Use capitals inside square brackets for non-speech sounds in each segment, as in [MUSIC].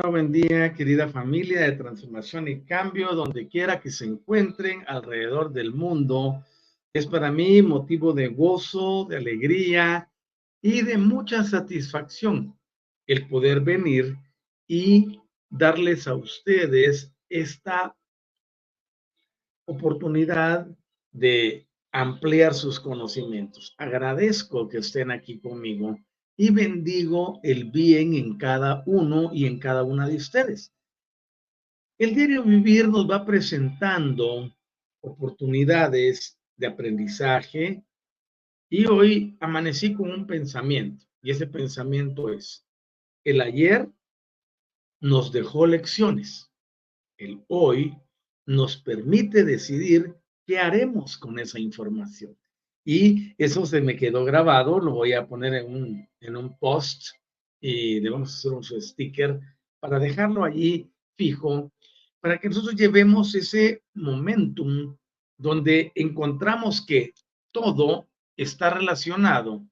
Hola, buen día, querida familia de transformación y cambio, donde quiera que se encuentren alrededor del mundo. Es para mí motivo de gozo, de alegría y de mucha satisfacción el poder venir y darles a ustedes esta oportunidad de ampliar sus conocimientos. Agradezco que estén aquí conmigo y bendigo el bien en cada uno y en cada una de ustedes. El diario vivir nos va presentando oportunidades de aprendizaje y hoy amanecí con un pensamiento y ese pensamiento es, el ayer nos dejó lecciones, el hoy nos permite decidir qué haremos con esa información. Y eso se me quedó grabado, lo voy a poner en un, en un post y debemos hacer un sticker para dejarlo allí fijo, para que nosotros llevemos ese momentum donde encontramos que todo está relacionado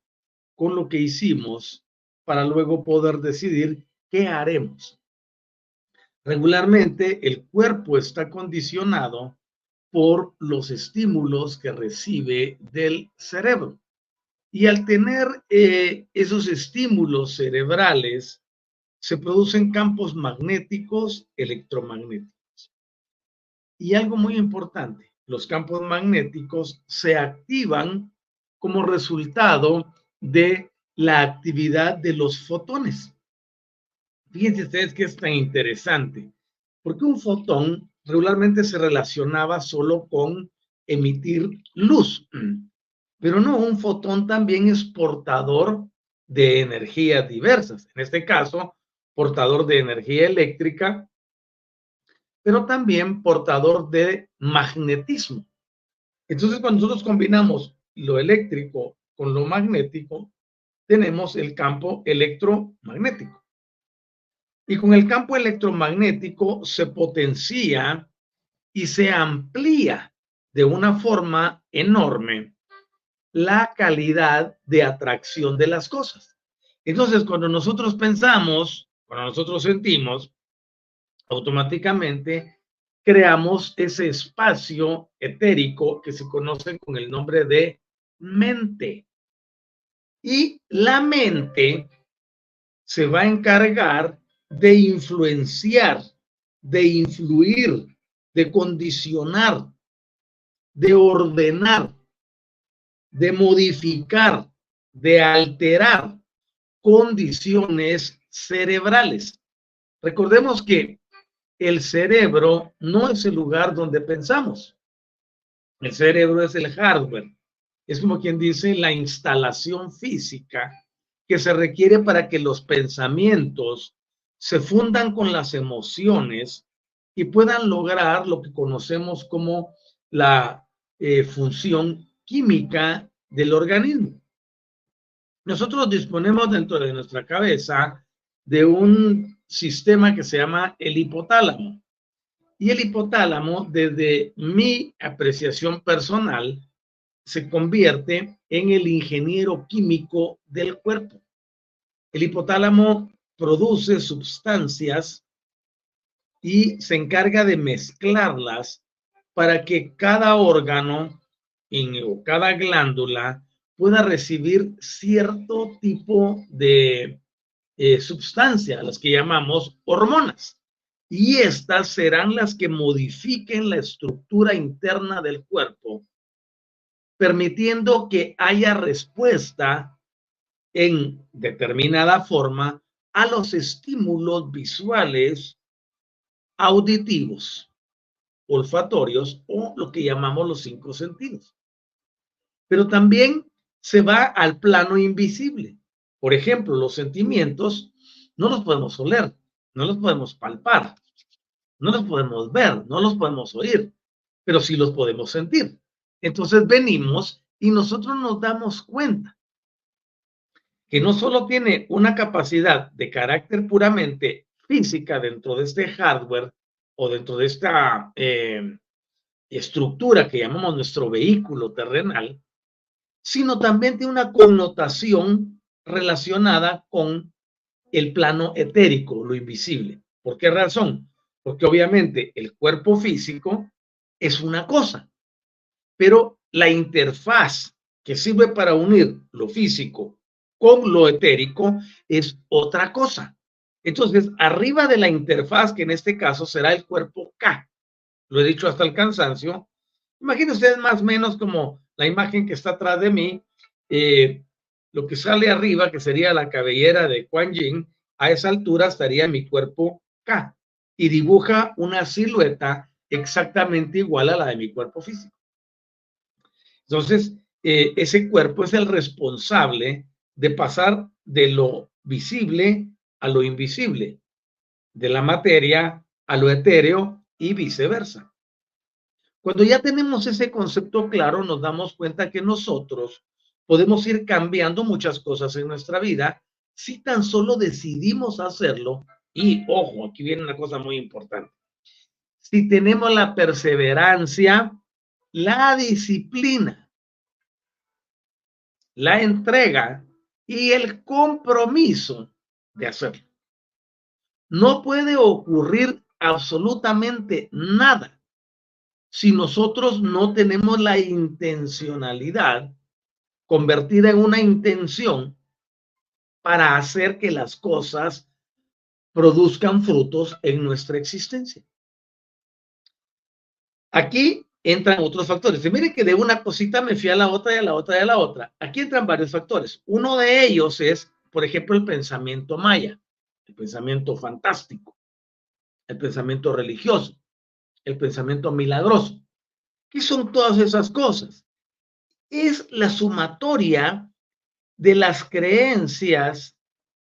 con lo que hicimos para luego poder decidir qué haremos. Regularmente el cuerpo está condicionado por los estímulos que recibe del cerebro. Y al tener eh, esos estímulos cerebrales, se producen campos magnéticos, electromagnéticos. Y algo muy importante, los campos magnéticos se activan como resultado de la actividad de los fotones. Fíjense ustedes que es tan interesante, porque un fotón regularmente se relacionaba solo con emitir luz. Pero no, un fotón también es portador de energías diversas. En este caso, portador de energía eléctrica, pero también portador de magnetismo. Entonces, cuando nosotros combinamos lo eléctrico con lo magnético, tenemos el campo electromagnético. Y con el campo electromagnético se potencia y se amplía de una forma enorme la calidad de atracción de las cosas. Entonces, cuando nosotros pensamos, cuando nosotros sentimos, automáticamente creamos ese espacio etérico que se conoce con el nombre de mente. Y la mente se va a encargar de influenciar, de influir, de condicionar de ordenar, de modificar, de alterar condiciones cerebrales. Recordemos que el cerebro no es el lugar donde pensamos. El cerebro es el hardware. Es como quien dice la instalación física que se requiere para que los pensamientos se fundan con las emociones y puedan lograr lo que conocemos como la eh, función química del organismo. Nosotros disponemos dentro de nuestra cabeza de un sistema que se llama el hipotálamo. Y el hipotálamo, desde mi apreciación personal, se convierte en el ingeniero químico del cuerpo. El hipotálamo produce sustancias y se encarga de mezclarlas para que cada órgano o cada glándula pueda recibir cierto tipo de eh, sustancia, las que llamamos hormonas. Y estas serán las que modifiquen la estructura interna del cuerpo, permitiendo que haya respuesta en determinada forma a los estímulos visuales, auditivos, olfatorios o lo que llamamos los cinco sentidos. Pero también se va al plano invisible. Por ejemplo, los sentimientos no los podemos oler, no los podemos palpar, no los podemos ver, no los podemos oír, pero sí los podemos sentir. Entonces venimos y nosotros nos damos cuenta que no solo tiene una capacidad de carácter puramente física dentro de este hardware o dentro de esta eh, estructura que llamamos nuestro vehículo terrenal, sino también tiene una connotación relacionada con el plano etérico, lo invisible. ¿Por qué razón? Porque obviamente el cuerpo físico es una cosa, pero la interfaz que sirve para unir lo físico con lo etérico es otra cosa. Entonces, arriba de la interfaz, que en este caso será el cuerpo K, lo he dicho hasta el cansancio, imaginen ustedes más o menos como la imagen que está atrás de mí, eh, lo que sale arriba, que sería la cabellera de Quan Yin, a esa altura estaría mi cuerpo K y dibuja una silueta exactamente igual a la de mi cuerpo físico. Entonces, eh, ese cuerpo es el responsable de pasar de lo visible a lo invisible, de la materia a lo etéreo y viceversa. Cuando ya tenemos ese concepto claro, nos damos cuenta que nosotros podemos ir cambiando muchas cosas en nuestra vida si tan solo decidimos hacerlo. Y ojo, aquí viene una cosa muy importante. Si tenemos la perseverancia, la disciplina, la entrega y el compromiso de hacerlo. No puede ocurrir absolutamente nada si nosotros no tenemos la intencionalidad convertida en una intención para hacer que las cosas produzcan frutos en nuestra existencia. Aquí entran otros factores. Y miren que de una cosita me fui a la otra y a la otra y a la otra. Aquí entran varios factores. Uno de ellos es, por ejemplo, el pensamiento maya, el pensamiento fantástico, el pensamiento religioso el pensamiento milagroso. ¿Qué son todas esas cosas? Es la sumatoria de las creencias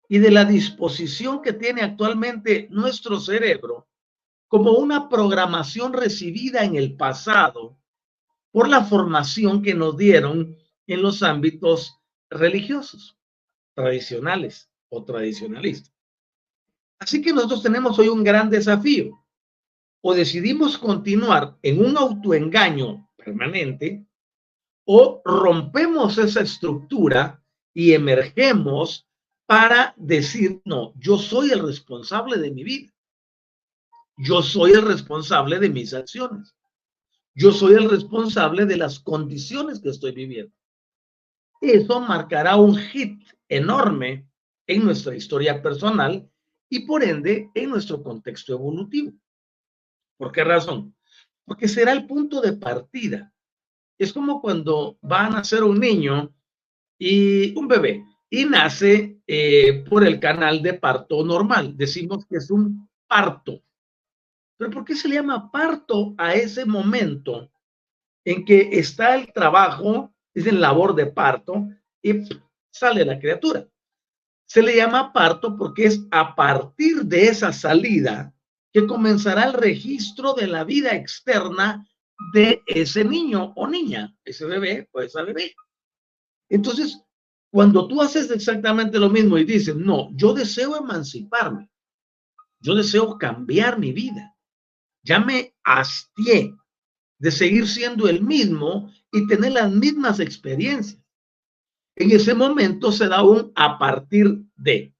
y de la disposición que tiene actualmente nuestro cerebro como una programación recibida en el pasado por la formación que nos dieron en los ámbitos religiosos, tradicionales o tradicionalistas. Así que nosotros tenemos hoy un gran desafío o decidimos continuar en un autoengaño permanente o rompemos esa estructura y emergemos para decir, no, yo soy el responsable de mi vida. Yo soy el responsable de mis acciones. Yo soy el responsable de las condiciones que estoy viviendo. Eso marcará un hit enorme en nuestra historia personal y por ende en nuestro contexto evolutivo. ¿Por qué razón? Porque será el punto de partida es como cuando va a nacer un niño y un bebé y nace eh, por el canal de parto normal. Decimos que es un parto. Pero ¿por qué se le llama parto a ese momento en que está el trabajo, es en labor de parto y sale la criatura? Se le llama parto porque es a partir de esa salida que comenzará el registro de la vida externa de ese niño o niña, ese bebé o esa bebé. Entonces, cuando tú haces exactamente lo mismo y dices, no, yo deseo emanciparme, yo deseo cambiar mi vida, ya me hastié de seguir siendo el mismo y tener las mismas experiencias. En ese momento se da un a partir de.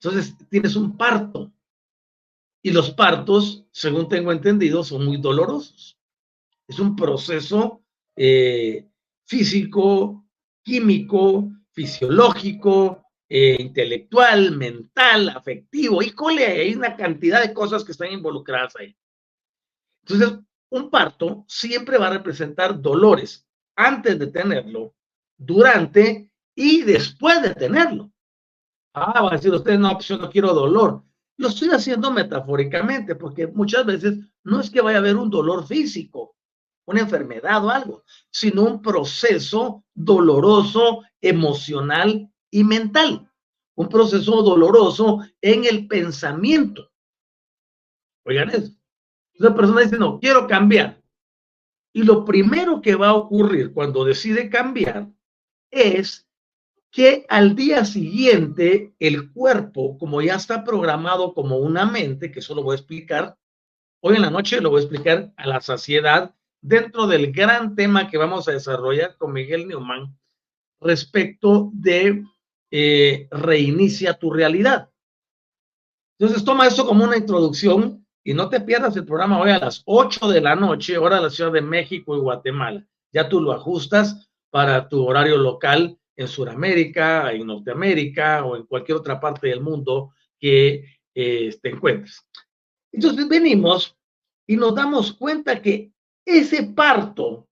Entonces tienes un parto. Y los partos, según tengo entendido, son muy dolorosos. Es un proceso eh, físico, químico, fisiológico, eh, intelectual, mental, afectivo. Y cole, hay una cantidad de cosas que están involucradas ahí. Entonces, un parto siempre va a representar dolores antes de tenerlo, durante y después de tenerlo. Ah, va a decir usted, no, pues yo no quiero dolor. Lo estoy haciendo metafóricamente porque muchas veces no es que vaya a haber un dolor físico, una enfermedad o algo, sino un proceso doloroso, emocional y mental. Un proceso doloroso en el pensamiento. Oigan eso. Una persona dice, no, quiero cambiar. Y lo primero que va a ocurrir cuando decide cambiar es que al día siguiente el cuerpo, como ya está programado como una mente, que eso lo voy a explicar, hoy en la noche lo voy a explicar a la saciedad dentro del gran tema que vamos a desarrollar con Miguel Neumann respecto de eh, reinicia tu realidad. Entonces toma eso como una introducción y no te pierdas el programa hoy a las 8 de la noche, hora de la Ciudad de México y Guatemala. Ya tú lo ajustas para tu horario local en Sudamérica, en Norteamérica o en cualquier otra parte del mundo que eh, te encuentres. Entonces venimos y nos damos cuenta que ese parto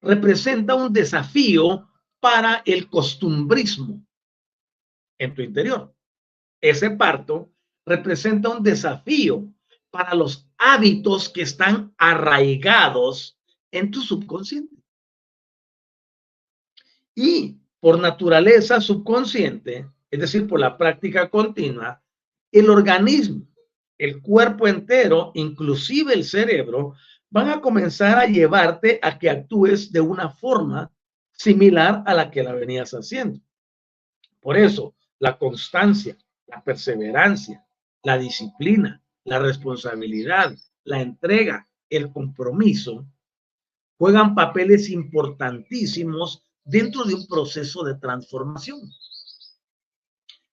representa un desafío para el costumbrismo en tu interior. Ese parto representa un desafío para los hábitos que están arraigados en tu subconsciente. Y por naturaleza subconsciente, es decir, por la práctica continua, el organismo, el cuerpo entero, inclusive el cerebro, van a comenzar a llevarte a que actúes de una forma similar a la que la venías haciendo. Por eso, la constancia, la perseverancia, la disciplina, la responsabilidad, la entrega, el compromiso, juegan papeles importantísimos dentro de un proceso de transformación.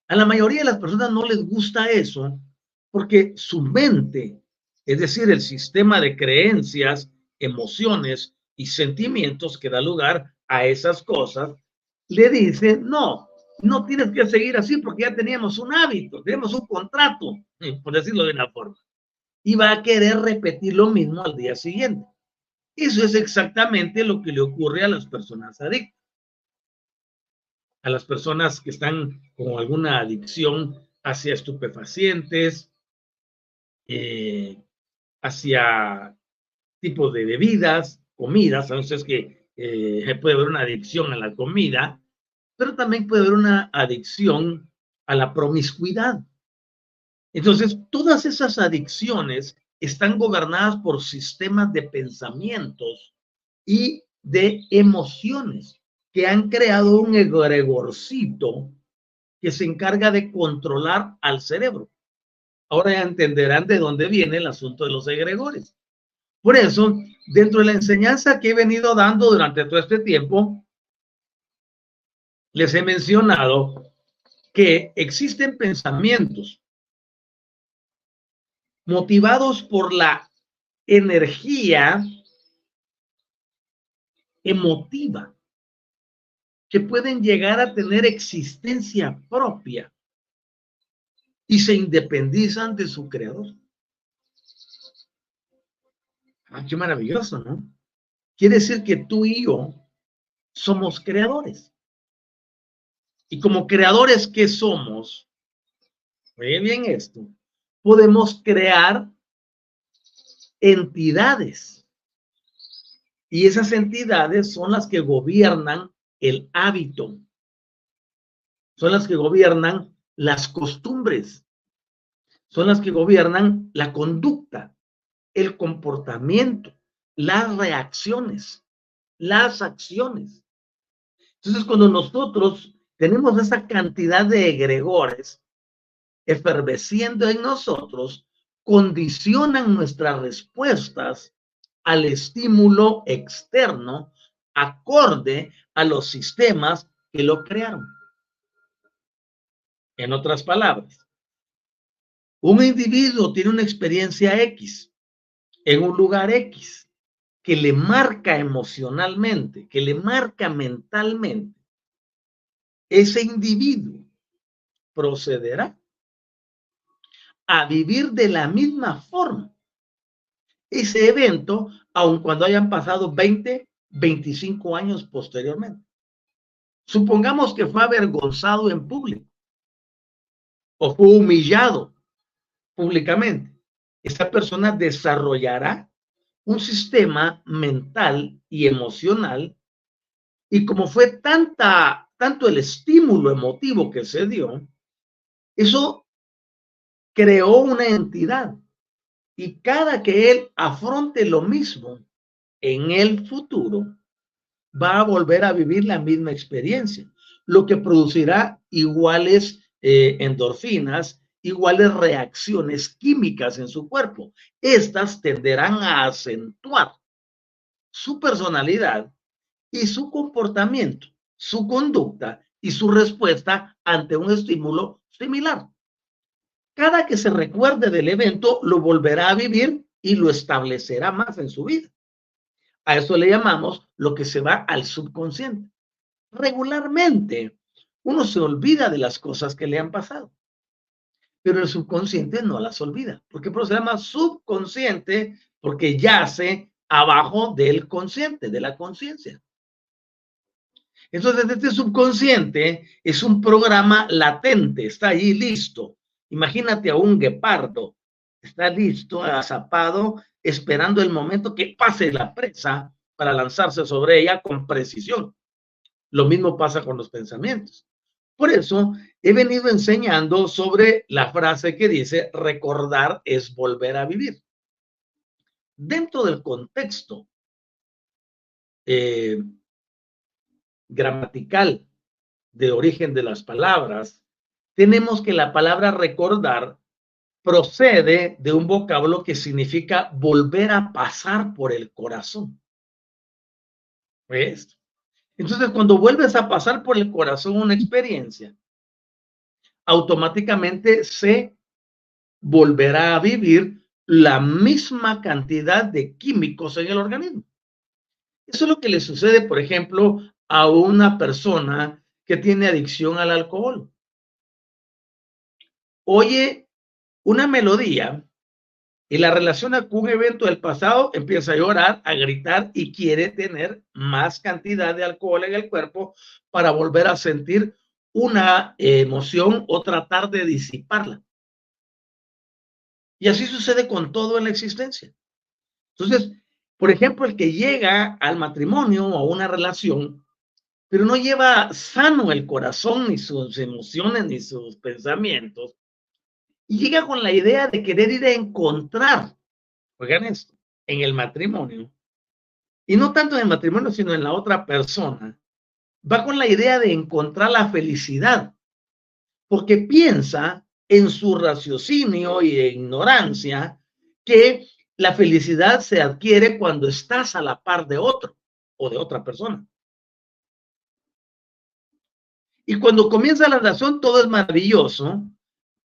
A la mayoría de las personas no les gusta eso porque su mente, es decir, el sistema de creencias, emociones y sentimientos que da lugar a esas cosas, le dice, no, no tienes que seguir así porque ya teníamos un hábito, tenemos un contrato, [LAUGHS] por decirlo de una forma. Y va a querer repetir lo mismo al día siguiente. Eso es exactamente lo que le ocurre a las personas adictas a las personas que están con alguna adicción hacia estupefacientes, eh, hacia tipos de bebidas, comidas, entonces que eh, puede haber una adicción a la comida, pero también puede haber una adicción a la promiscuidad. Entonces, todas esas adicciones están gobernadas por sistemas de pensamientos y de emociones que han creado un egregorcito que se encarga de controlar al cerebro. Ahora ya entenderán de dónde viene el asunto de los egregores. Por eso, dentro de la enseñanza que he venido dando durante todo este tiempo, les he mencionado que existen pensamientos motivados por la energía emotiva que pueden llegar a tener existencia propia y se independizan de su creador. Ah, qué maravilloso, ¿no? quiere decir que tú y yo somos creadores. Y como creadores que somos, ve bien esto, podemos crear entidades. Y esas entidades son las que gobiernan el hábito, son las que gobiernan las costumbres, son las que gobiernan la conducta, el comportamiento, las reacciones, las acciones. Entonces, cuando nosotros tenemos esa cantidad de egregores efervesciendo en nosotros, condicionan nuestras respuestas al estímulo externo acorde a los sistemas que lo crearon. En otras palabras, un individuo tiene una experiencia X en un lugar X que le marca emocionalmente, que le marca mentalmente. Ese individuo procederá a vivir de la misma forma ese evento, aun cuando hayan pasado 20, 25 años posteriormente. Supongamos que fue avergonzado en público o fue humillado públicamente. Esta persona desarrollará un sistema mental y emocional y como fue tanta, tanto el estímulo emotivo que se dio, eso creó una entidad. Y cada que él afronte lo mismo en el futuro, va a volver a vivir la misma experiencia, lo que producirá iguales eh, endorfinas, iguales reacciones químicas en su cuerpo. Estas tenderán a acentuar su personalidad y su comportamiento, su conducta y su respuesta ante un estímulo similar. Cada que se recuerde del evento, lo volverá a vivir y lo establecerá más en su vida. A eso le llamamos lo que se va al subconsciente. Regularmente, uno se olvida de las cosas que le han pasado, pero el subconsciente no las olvida. ¿Por qué? se llama subconsciente porque yace abajo del consciente, de la conciencia. Entonces, este subconsciente es un programa latente, está ahí listo. Imagínate a un guepardo, está listo, azapado, esperando el momento que pase la presa para lanzarse sobre ella con precisión. Lo mismo pasa con los pensamientos. Por eso he venido enseñando sobre la frase que dice, recordar es volver a vivir. Dentro del contexto eh, gramatical de origen de las palabras, tenemos que la palabra recordar procede de un vocablo que significa volver a pasar por el corazón. ¿Ves? Entonces, cuando vuelves a pasar por el corazón una experiencia, automáticamente se volverá a vivir la misma cantidad de químicos en el organismo. Eso es lo que le sucede, por ejemplo, a una persona que tiene adicción al alcohol. Oye una melodía y la relaciona con un evento del pasado, empieza a llorar, a gritar y quiere tener más cantidad de alcohol en el cuerpo para volver a sentir una emoción o tratar de disiparla. Y así sucede con todo en la existencia. Entonces, por ejemplo, el que llega al matrimonio o a una relación, pero no lleva sano el corazón, ni sus emociones, ni sus pensamientos, y llega con la idea de querer ir a encontrar, oigan esto, en el matrimonio, y no tanto en el matrimonio, sino en la otra persona, va con la idea de encontrar la felicidad, porque piensa en su raciocinio y ignorancia que la felicidad se adquiere cuando estás a la par de otro o de otra persona. Y cuando comienza la relación todo es maravilloso,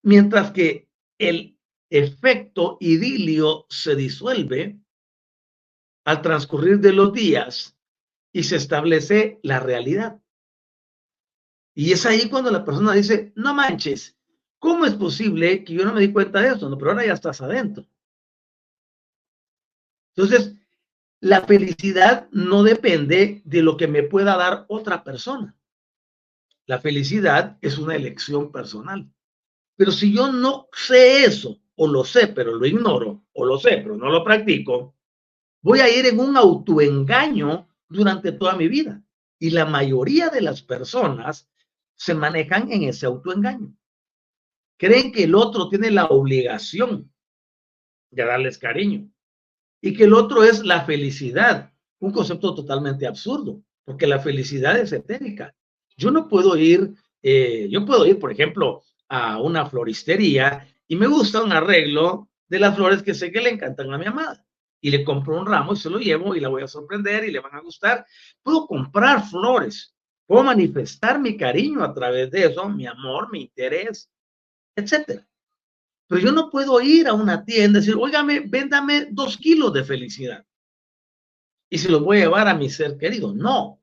mientras que el efecto idilio se disuelve al transcurrir de los días y se establece la realidad. Y es ahí cuando la persona dice, no manches, ¿cómo es posible que yo no me di cuenta de esto? No, pero ahora ya estás adentro. Entonces, la felicidad no depende de lo que me pueda dar otra persona. La felicidad es una elección personal. Pero si yo no sé eso, o lo sé, pero lo ignoro, o lo sé, pero no lo practico, voy a ir en un autoengaño durante toda mi vida. Y la mayoría de las personas se manejan en ese autoengaño. Creen que el otro tiene la obligación de darles cariño y que el otro es la felicidad, un concepto totalmente absurdo, porque la felicidad es etérica. Yo no puedo ir, eh, yo puedo ir, por ejemplo, a una floristería y me gusta un arreglo de las flores que sé que le encantan a mi amada. Y le compro un ramo y se lo llevo y la voy a sorprender y le van a gustar. Puedo comprar flores, puedo manifestar mi cariño a través de eso, mi amor, mi interés, etcétera. Pero yo no puedo ir a una tienda y decir, óigame, véndame dos kilos de felicidad. Y se los voy a llevar a mi ser querido. No.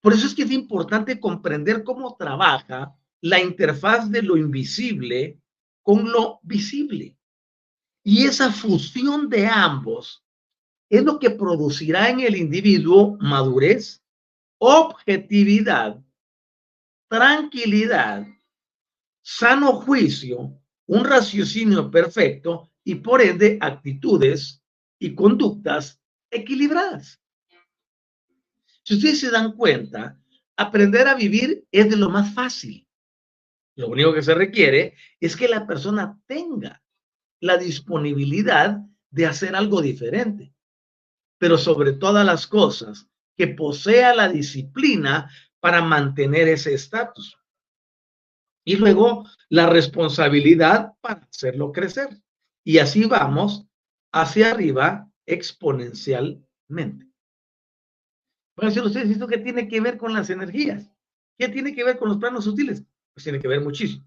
Por eso es que es importante comprender cómo trabaja la interfaz de lo invisible con lo visible. Y esa fusión de ambos es lo que producirá en el individuo madurez, objetividad, tranquilidad, sano juicio un raciocinio perfecto y por ende actitudes y conductas equilibradas. Si ustedes se dan cuenta, aprender a vivir es de lo más fácil. Lo único que se requiere es que la persona tenga la disponibilidad de hacer algo diferente, pero sobre todas las cosas, que posea la disciplina para mantener ese estatus y luego la responsabilidad para hacerlo crecer. Y así vamos hacia arriba exponencialmente. Bueno, si ustedes, ¿esto qué tiene que ver con las energías? ¿Qué tiene que ver con los planos sutiles? Pues tiene que ver muchísimo.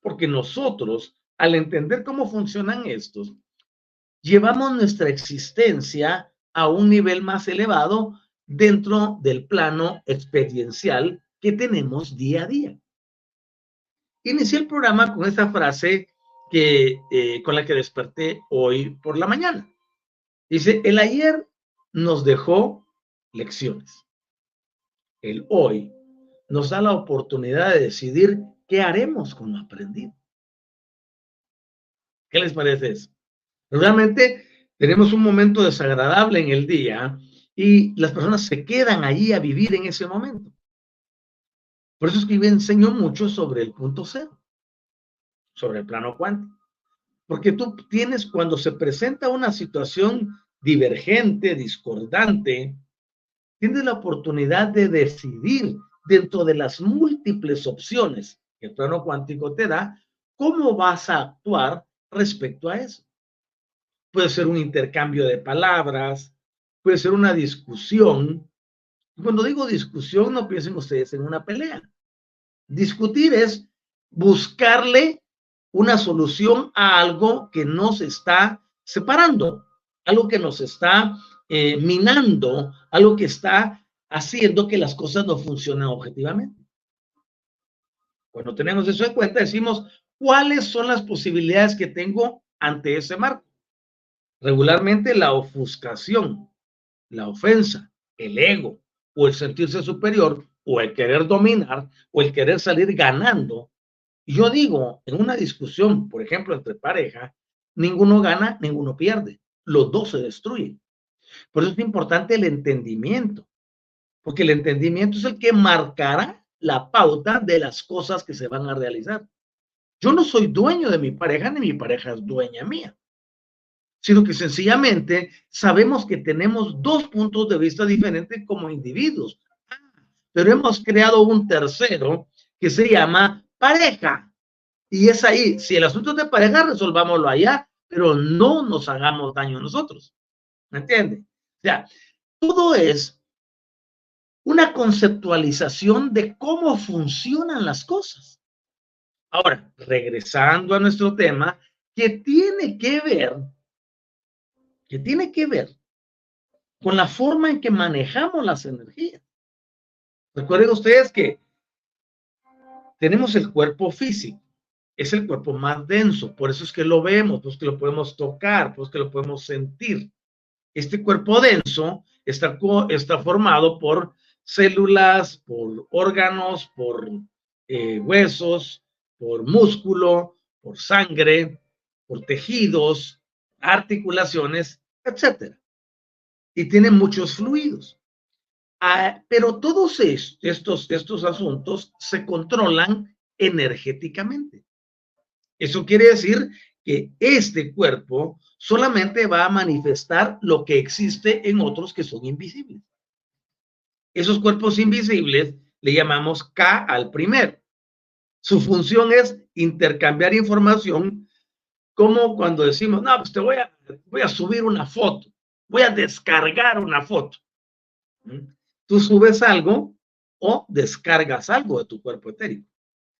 Porque nosotros, al entender cómo funcionan estos, llevamos nuestra existencia a un nivel más elevado dentro del plano experiencial que tenemos día a día. Inicié el programa con esta frase que, eh, con la que desperté hoy por la mañana. Dice, el ayer nos dejó lecciones. El hoy nos da la oportunidad de decidir qué haremos con lo aprendido. ¿Qué les parece eso? Realmente tenemos un momento desagradable en el día y las personas se quedan allí a vivir en ese momento. Por eso es que yo enseño mucho sobre el punto cero, sobre el plano cuántico. Porque tú tienes, cuando se presenta una situación divergente, discordante, tienes la oportunidad de decidir dentro de las múltiples opciones que el plano cuántico te da, cómo vas a actuar respecto a eso. Puede ser un intercambio de palabras, puede ser una discusión, cuando digo discusión, no piensen ustedes en una pelea. Discutir es buscarle una solución a algo que nos está separando, algo que nos está eh, minando, algo que está haciendo que las cosas no funcionen objetivamente. Cuando tenemos eso en cuenta, decimos, ¿cuáles son las posibilidades que tengo ante ese marco? Regularmente la ofuscación, la ofensa, el ego, o el sentirse superior, o el querer dominar, o el querer salir ganando. yo digo, en una discusión, por ejemplo, entre pareja, ninguno gana, ninguno pierde. Los dos se destruyen. Por eso es importante el entendimiento, porque el entendimiento es el que marcará la pauta de las cosas que se van a realizar. Yo no soy dueño de mi pareja, ni mi pareja es dueña mía sino que sencillamente sabemos que tenemos dos puntos de vista diferentes como individuos, pero hemos creado un tercero que se llama pareja. Y es ahí, si el asunto es de pareja, resolvámoslo allá, pero no nos hagamos daño nosotros. ¿Me entiende? O sea, todo es una conceptualización de cómo funcionan las cosas. Ahora, regresando a nuestro tema, que tiene que ver que tiene que ver con la forma en que manejamos las energías. Recuerden ustedes que tenemos el cuerpo físico, es el cuerpo más denso, por eso es que lo vemos, pues que lo podemos tocar, pues que lo podemos sentir. Este cuerpo denso está, está formado por células, por órganos, por eh, huesos, por músculo, por sangre, por tejidos, articulaciones, etc. Y tiene muchos fluidos. Ah, pero todos estos, estos asuntos se controlan energéticamente. Eso quiere decir que este cuerpo solamente va a manifestar lo que existe en otros que son invisibles. Esos cuerpos invisibles le llamamos K al primero. Su función es intercambiar información, como cuando decimos, no, pues te voy a, voy a subir una foto, voy a descargar una foto. ¿Mm? Tú subes algo o descargas algo de tu cuerpo etérico,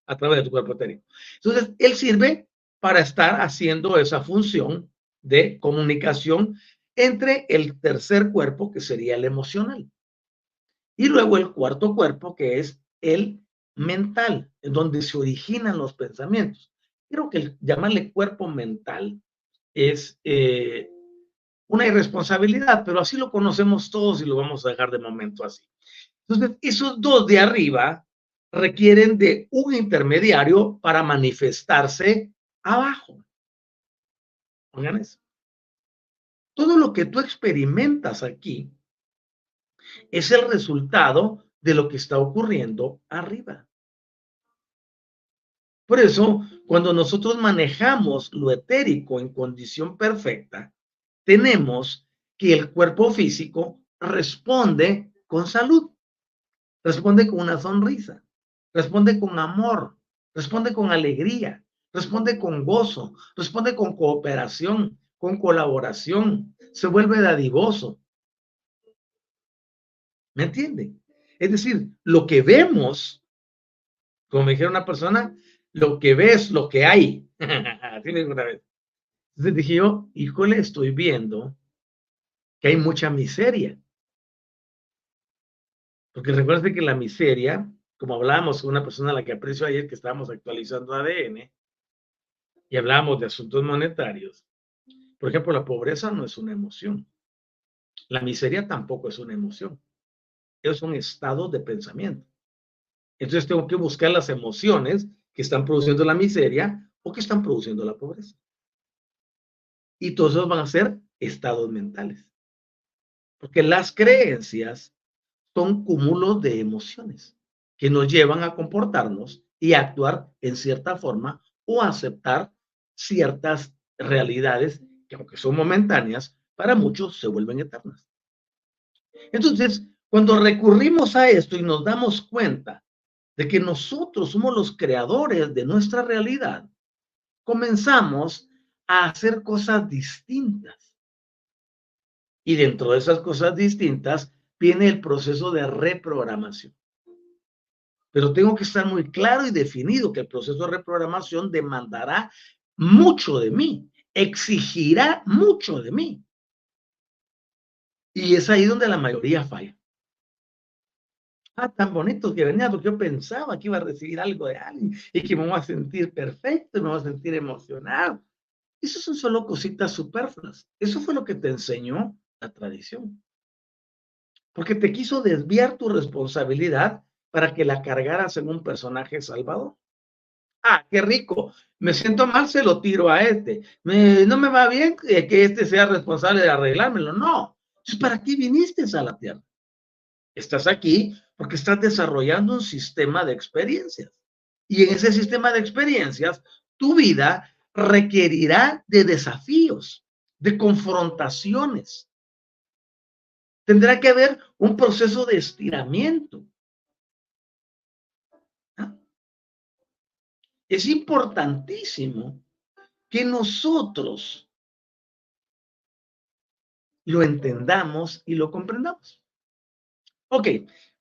a través de tu cuerpo etérico. Entonces, él sirve para estar haciendo esa función de comunicación entre el tercer cuerpo, que sería el emocional. Y luego el cuarto cuerpo, que es el mental, en donde se originan los pensamientos. Creo que llamarle cuerpo mental es eh, una irresponsabilidad, pero así lo conocemos todos y lo vamos a dejar de momento así. Entonces, esos dos de arriba requieren de un intermediario para manifestarse abajo. Oigan eso. Todo lo que tú experimentas aquí es el resultado de lo que está ocurriendo arriba. Por eso, cuando nosotros manejamos lo etérico en condición perfecta, tenemos que el cuerpo físico responde con salud, responde con una sonrisa, responde con amor, responde con alegría, responde con gozo, responde con cooperación, con colaboración, se vuelve dadivoso, ¿Me entienden? Es decir, lo que vemos, como me dijeron una persona, lo que ves, lo que hay. [LAUGHS] Así me una vez. Entonces dije yo, híjole, estoy viendo que hay mucha miseria. Porque recuerden que la miseria, como hablábamos con una persona a la que aprecio ayer que estábamos actualizando ADN y hablábamos de asuntos monetarios, por ejemplo, la pobreza no es una emoción. La miseria tampoco es una emoción es un estado de pensamiento. Entonces tengo que buscar las emociones que están produciendo la miseria o que están produciendo la pobreza. Y todos esos van a ser estados mentales. Porque las creencias son cúmulos de emociones que nos llevan a comportarnos y actuar en cierta forma o aceptar ciertas realidades que aunque son momentáneas, para muchos se vuelven eternas. Entonces, cuando recurrimos a esto y nos damos cuenta de que nosotros somos los creadores de nuestra realidad, comenzamos a hacer cosas distintas. Y dentro de esas cosas distintas viene el proceso de reprogramación. Pero tengo que estar muy claro y definido que el proceso de reprogramación demandará mucho de mí, exigirá mucho de mí. Y es ahí donde la mayoría falla ah, tan bonito que venía, porque yo pensaba que iba a recibir algo de alguien y que me voy a sentir perfecto, me voy a sentir emocionado. Esas son solo cositas superfluas. Eso fue lo que te enseñó la tradición. Porque te quiso desviar tu responsabilidad para que la cargaras en un personaje salvador. Ah, qué rico. Me siento mal, se lo tiro a este. no me va bien que este sea responsable de arreglármelo. No. ¿para qué viniste a la tierra? Estás aquí porque estás desarrollando un sistema de experiencias. Y en ese sistema de experiencias, tu vida requerirá de desafíos, de confrontaciones. Tendrá que haber un proceso de estiramiento. ¿Ah? Es importantísimo que nosotros lo entendamos y lo comprendamos. Ok,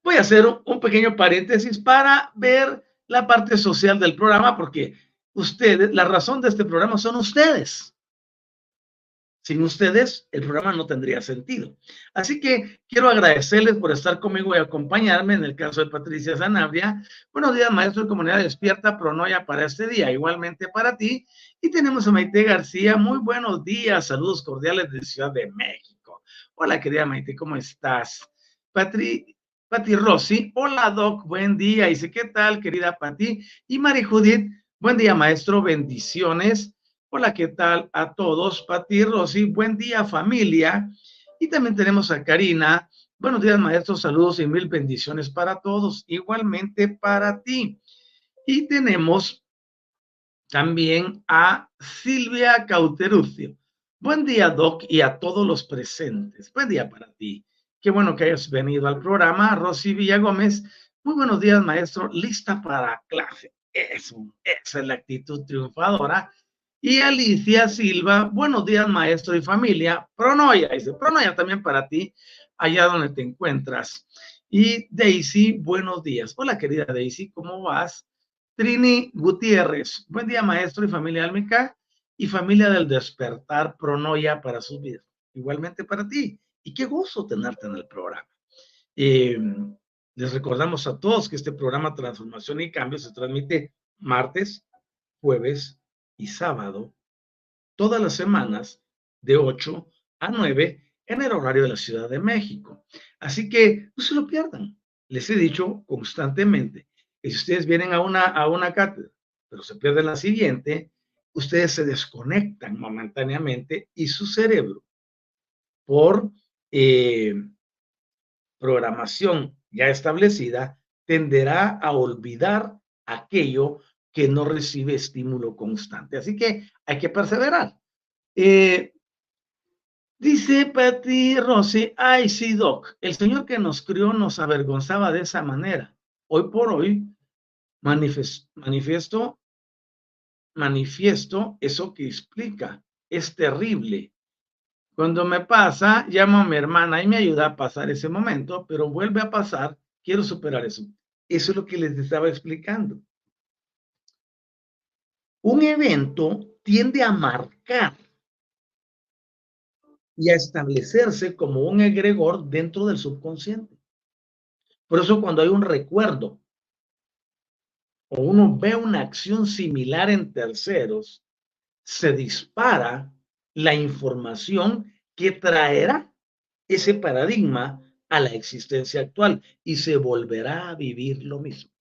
Voy a hacer un, pequeño paréntesis para ver la parte social del programa, porque ustedes, la razón de este programa son ustedes. Sin ustedes, el programa no tendría sentido. Así que quiero agradecerles por estar conmigo y acompañarme en el caso de Patricia Zanabria. Buenos días, maestro de comunidad despierta, pronoya para este día, igualmente para ti. Y tenemos a Maite García. Muy buenos días, saludos cordiales de Ciudad de México. Hola, querida Maite, ¿cómo estás? Patri, Pati Rossi, hola, Doc, buen día. Dice, ¿qué tal, querida Pati? Y Mari Judith, buen día, maestro, bendiciones. Hola, ¿qué tal a todos? Pati Rossi, buen día, familia. Y también tenemos a Karina. Buenos días, maestro, saludos y mil bendiciones para todos, igualmente para ti. Y tenemos también a Silvia Cauterucio. Buen día, Doc, y a todos los presentes. Buen día para ti. Qué bueno que hayas venido al programa. Rosy Villagómez, muy buenos días, maestro. Lista para clase. Esa es la actitud triunfadora. Y Alicia Silva, buenos días, maestro y familia. Pronoya, dice, Pronoya también para ti, allá donde te encuentras. Y Daisy, buenos días. Hola, querida Daisy, ¿cómo vas? Trini Gutiérrez, buen día, maestro y familia álmica y familia del despertar pronoya para sus vidas. Igualmente para ti. Y qué gozo tenerte en el programa. Eh, les recordamos a todos que este programa Transformación y Cambio se transmite martes, jueves y sábado, todas las semanas, de 8 a 9 en el horario de la Ciudad de México. Así que no se lo pierdan. Les he dicho constantemente que si ustedes vienen a una, a una cátedra, pero se pierden la siguiente, ustedes se desconectan momentáneamente y su cerebro, por eh, programación ya establecida, tenderá a olvidar aquello que no recibe estímulo constante. Así que hay que perseverar. Eh, dice Patty Rossi, ay sí, Doc, el Señor que nos crió nos avergonzaba de esa manera. Hoy por hoy manifiesto manifiesto eso que explica. Es terrible. Cuando me pasa, llamo a mi hermana y me ayuda a pasar ese momento, pero vuelve a pasar, quiero superar eso. Eso es lo que les estaba explicando. Un evento tiende a marcar y a establecerse como un egregor dentro del subconsciente. Por eso cuando hay un recuerdo o uno ve una acción similar en terceros, se dispara la información que traerá ese paradigma a la existencia actual y se volverá a vivir lo mismo.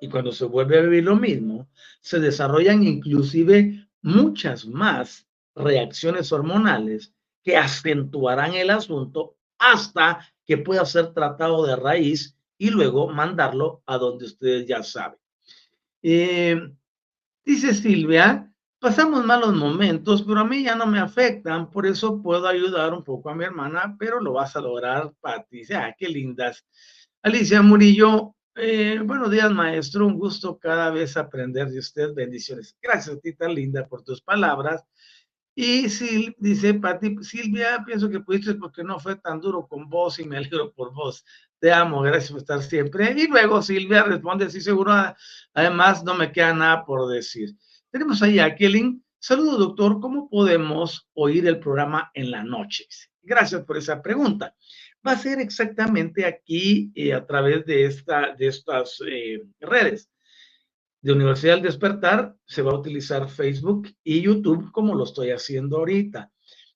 Y cuando se vuelve a vivir lo mismo, se desarrollan inclusive muchas más reacciones hormonales que acentuarán el asunto hasta que pueda ser tratado de raíz y luego mandarlo a donde ustedes ya saben. Eh, dice Silvia, pasamos malos momentos, pero a mí ya no me afectan, por eso puedo ayudar un poco a mi hermana, pero lo vas a lograr, Pati. Ah, qué lindas. Alicia Murillo, eh, buenos días, maestro. Un gusto cada vez aprender de usted. Bendiciones. Gracias, tita linda, por tus palabras. Y Sil, dice Pati, Silvia, pienso que pudiste porque no fue tan duro con vos y me [LAUGHS] alegro por vos. Te amo, gracias por estar siempre. Y luego Silvia responde, sí, seguro, además no me queda nada por decir. Tenemos ahí a Kelly. Saludos, doctor. ¿Cómo podemos oír el programa en la noche? Gracias por esa pregunta. Va a ser exactamente aquí eh, a través de, esta, de estas eh, redes. De Universidad del Despertar se va a utilizar Facebook y YouTube como lo estoy haciendo ahorita.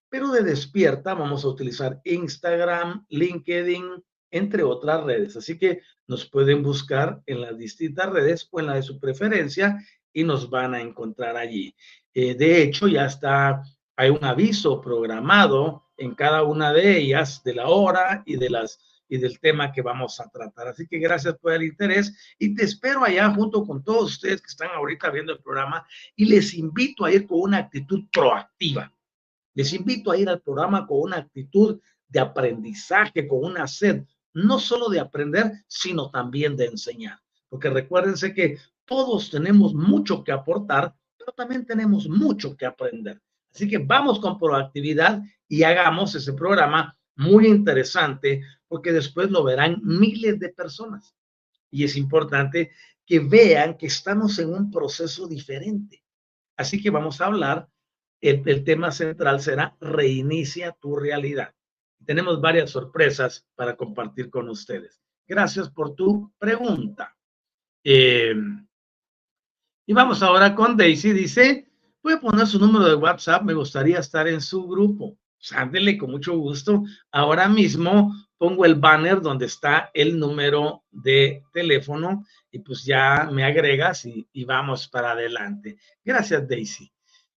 Pero de Despierta vamos a utilizar Instagram, LinkedIn, entre otras redes. Así que nos pueden buscar en las distintas redes o en la de su preferencia y nos van a encontrar allí. Eh, de hecho, ya está, hay un aviso programado en cada una de ellas de la hora y de las y del tema que vamos a tratar. Así que gracias por el interés y te espero allá junto con todos ustedes que están ahorita viendo el programa y les invito a ir con una actitud proactiva. Les invito a ir al programa con una actitud de aprendizaje, con una sed no solo de aprender, sino también de enseñar. Porque recuérdense que todos tenemos mucho que aportar, pero también tenemos mucho que aprender. Así que vamos con proactividad y hagamos ese programa muy interesante porque después lo verán miles de personas. Y es importante que vean que estamos en un proceso diferente. Así que vamos a hablar, el, tema central será reinicia tu realidad tenemos varias sorpresas para compartir con ustedes. Gracias por tu pregunta. Eh, y vamos ahora con Daisy. Dice, puede poner su número de WhatsApp, me gustaría estar en su grupo. Pues ándele con mucho gusto. Ahora mismo pongo el banner donde está el número de teléfono y pues ya me agregas y, vamos para adelante. Gracias, Daisy.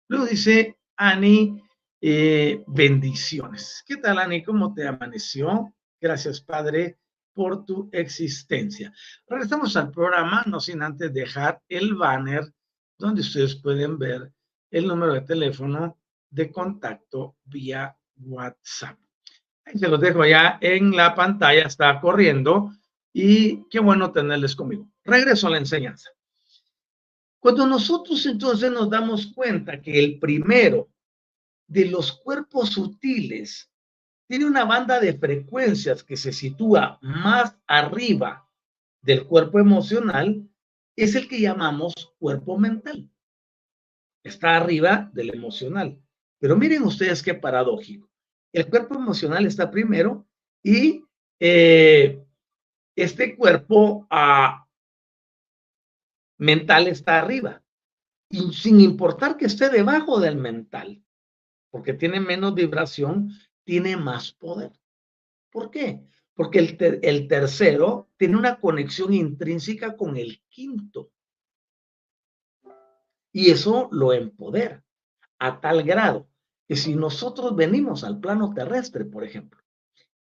Luego dice Ani, eh, bendiciones. ¿Qué tal, Ani? ¿Cómo te amaneció? Gracias, Padre, por tu existencia. Regresamos al programa, no sin antes dejar el banner donde ustedes pueden ver el número de teléfono de contacto vía WhatsApp. Ahí se los dejo ya en la pantalla, está corriendo y qué bueno tenerles conmigo. Regreso a la enseñanza. Cuando nosotros entonces nos damos cuenta que el primero de los cuerpos sutiles tiene una banda de frecuencias que se sitúa más arriba del cuerpo emocional, es el que llamamos cuerpo mental. Está arriba del emocional. Pero miren ustedes qué paradójico. El cuerpo emocional está primero y eh, este cuerpo ah, mental está arriba. Y sin importar que esté debajo del mental, porque tiene menos vibración, tiene más poder. ¿Por qué? Porque el, tercero tiene una conexión intrínseca con el quinto. Y eso lo empodera a tal grado que si nosotros venimos al plano terrestre, por ejemplo,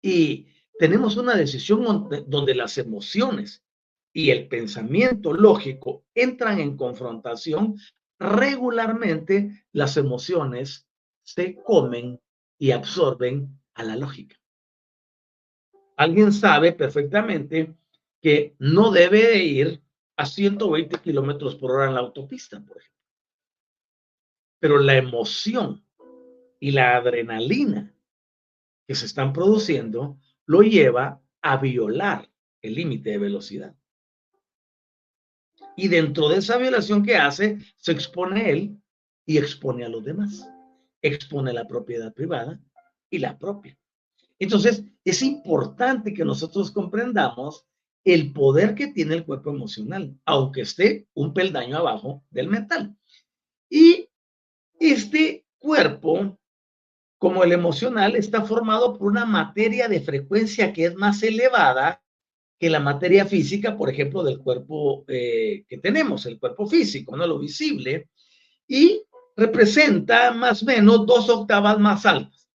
y tenemos una decisión donde, las emociones y el pensamiento lógico entran en confrontación, regularmente las emociones se comen y absorben a la lógica. Alguien sabe perfectamente que no debe ir a 120 kilómetros por hora en la autopista, por ejemplo. Pero la emoción y la adrenalina que se están produciendo lo lleva a violar el límite de velocidad. Y dentro de esa violación que hace, se expone él y expone a los demás. Expone la propiedad privada y la propia. Entonces, es importante que nosotros comprendamos el poder que tiene el cuerpo emocional, aunque esté un peldaño abajo del mental. Y este cuerpo como el emocional está formado por una materia de frecuencia que es más elevada que la materia física, por ejemplo, del cuerpo eh, que tenemos, el cuerpo físico, no lo visible, y representa más o menos dos octavas más altas.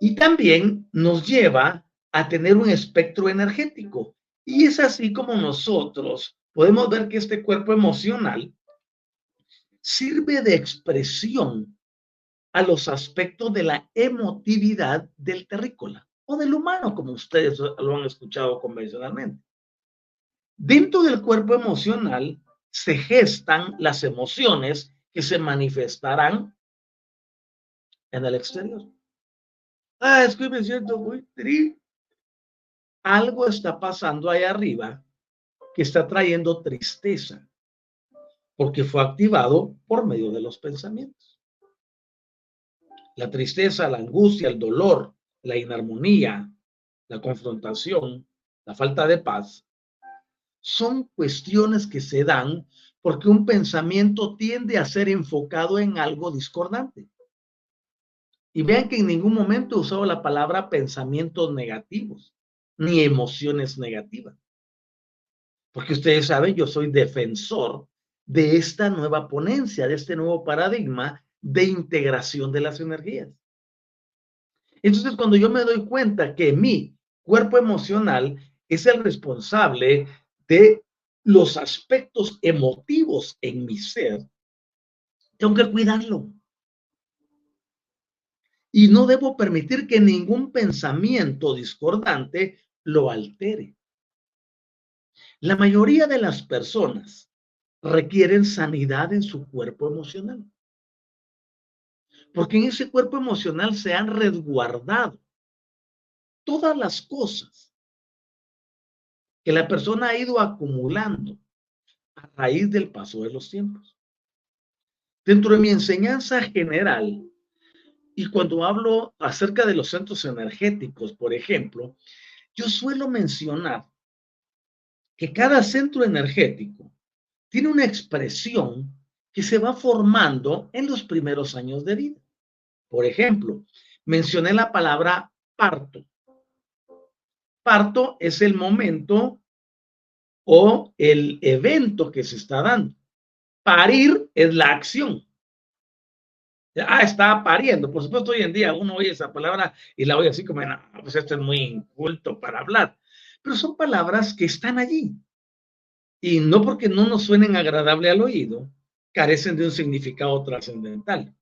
Y también nos lleva a tener un espectro energético. Y es así como nosotros podemos ver que este cuerpo emocional sirve de expresión a los aspectos de la emotividad del terrícola o del humano, como ustedes lo han escuchado convencionalmente. Dentro del cuerpo emocional se gestan las emociones que se manifestarán en el exterior. Ah, es que me siento muy triste. Algo está pasando ahí arriba que está trayendo tristeza, porque fue activado por medio de los pensamientos la tristeza, la angustia, el dolor, la inarmonía, la confrontación, la falta de paz, son cuestiones que se dan porque un pensamiento tiende a ser enfocado en algo discordante. Y vean que en ningún momento he usado la palabra pensamientos negativos, ni emociones negativas. Porque ustedes saben, yo soy defensor de esta nueva ponencia, de este nuevo paradigma de integración de las energías. Entonces, cuando yo me doy cuenta que mi cuerpo emocional es el responsable de los aspectos emotivos en mi ser, tengo que cuidarlo. Y no debo permitir que ningún pensamiento discordante lo altere. La mayoría de las personas requieren sanidad en su cuerpo emocional porque en ese cuerpo emocional se han resguardado todas las cosas que la persona ha ido acumulando a raíz del paso de los tiempos. Dentro de mi enseñanza general, y cuando hablo acerca de los centros energéticos, por ejemplo, yo suelo mencionar que cada centro energético tiene una expresión que se va formando en los primeros años de vida. Por ejemplo, mencioné la palabra parto. Parto es el momento o el evento que se está dando. Parir es la acción. Ah, está pariendo. Por supuesto, hoy en día uno oye esa palabra y la oye así como, no, pues esto es muy inculto para hablar. Pero son palabras que están allí. Y no porque no nos suenen agradable al oído, carecen de un significado trascendental.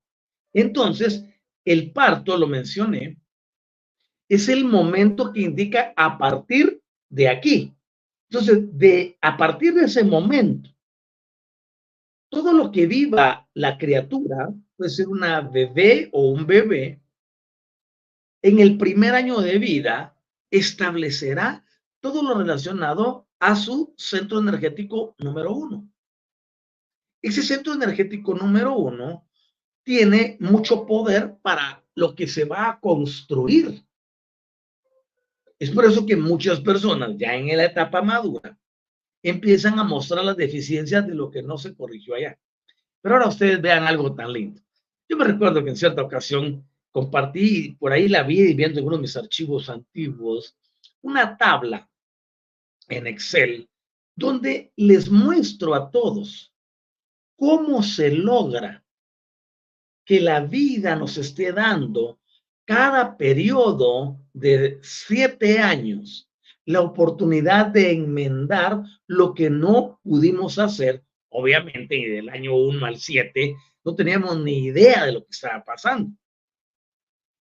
Entonces, el parto, lo mencioné, es el momento que indica a partir de aquí. Entonces, de, a partir de ese momento, todo lo que viva la criatura, puede ser una bebé o un bebé, en el primer año de vida establecerá todo lo relacionado a su centro energético número uno. Ese centro energético número uno tiene mucho poder para lo que se va a construir. Es por eso que muchas personas ya en la etapa madura empiezan a mostrar las deficiencias de lo que no se corrigió allá. Pero ahora ustedes vean algo tan lindo. Yo me recuerdo que en cierta ocasión compartí, por ahí la vi viendo en uno de mis archivos antiguos, una tabla en Excel donde les muestro a todos cómo se logra que la vida nos esté dando cada periodo de siete años la oportunidad de enmendar lo que no pudimos hacer. Obviamente, del año 1 al 7 no teníamos ni idea de lo que estaba pasando.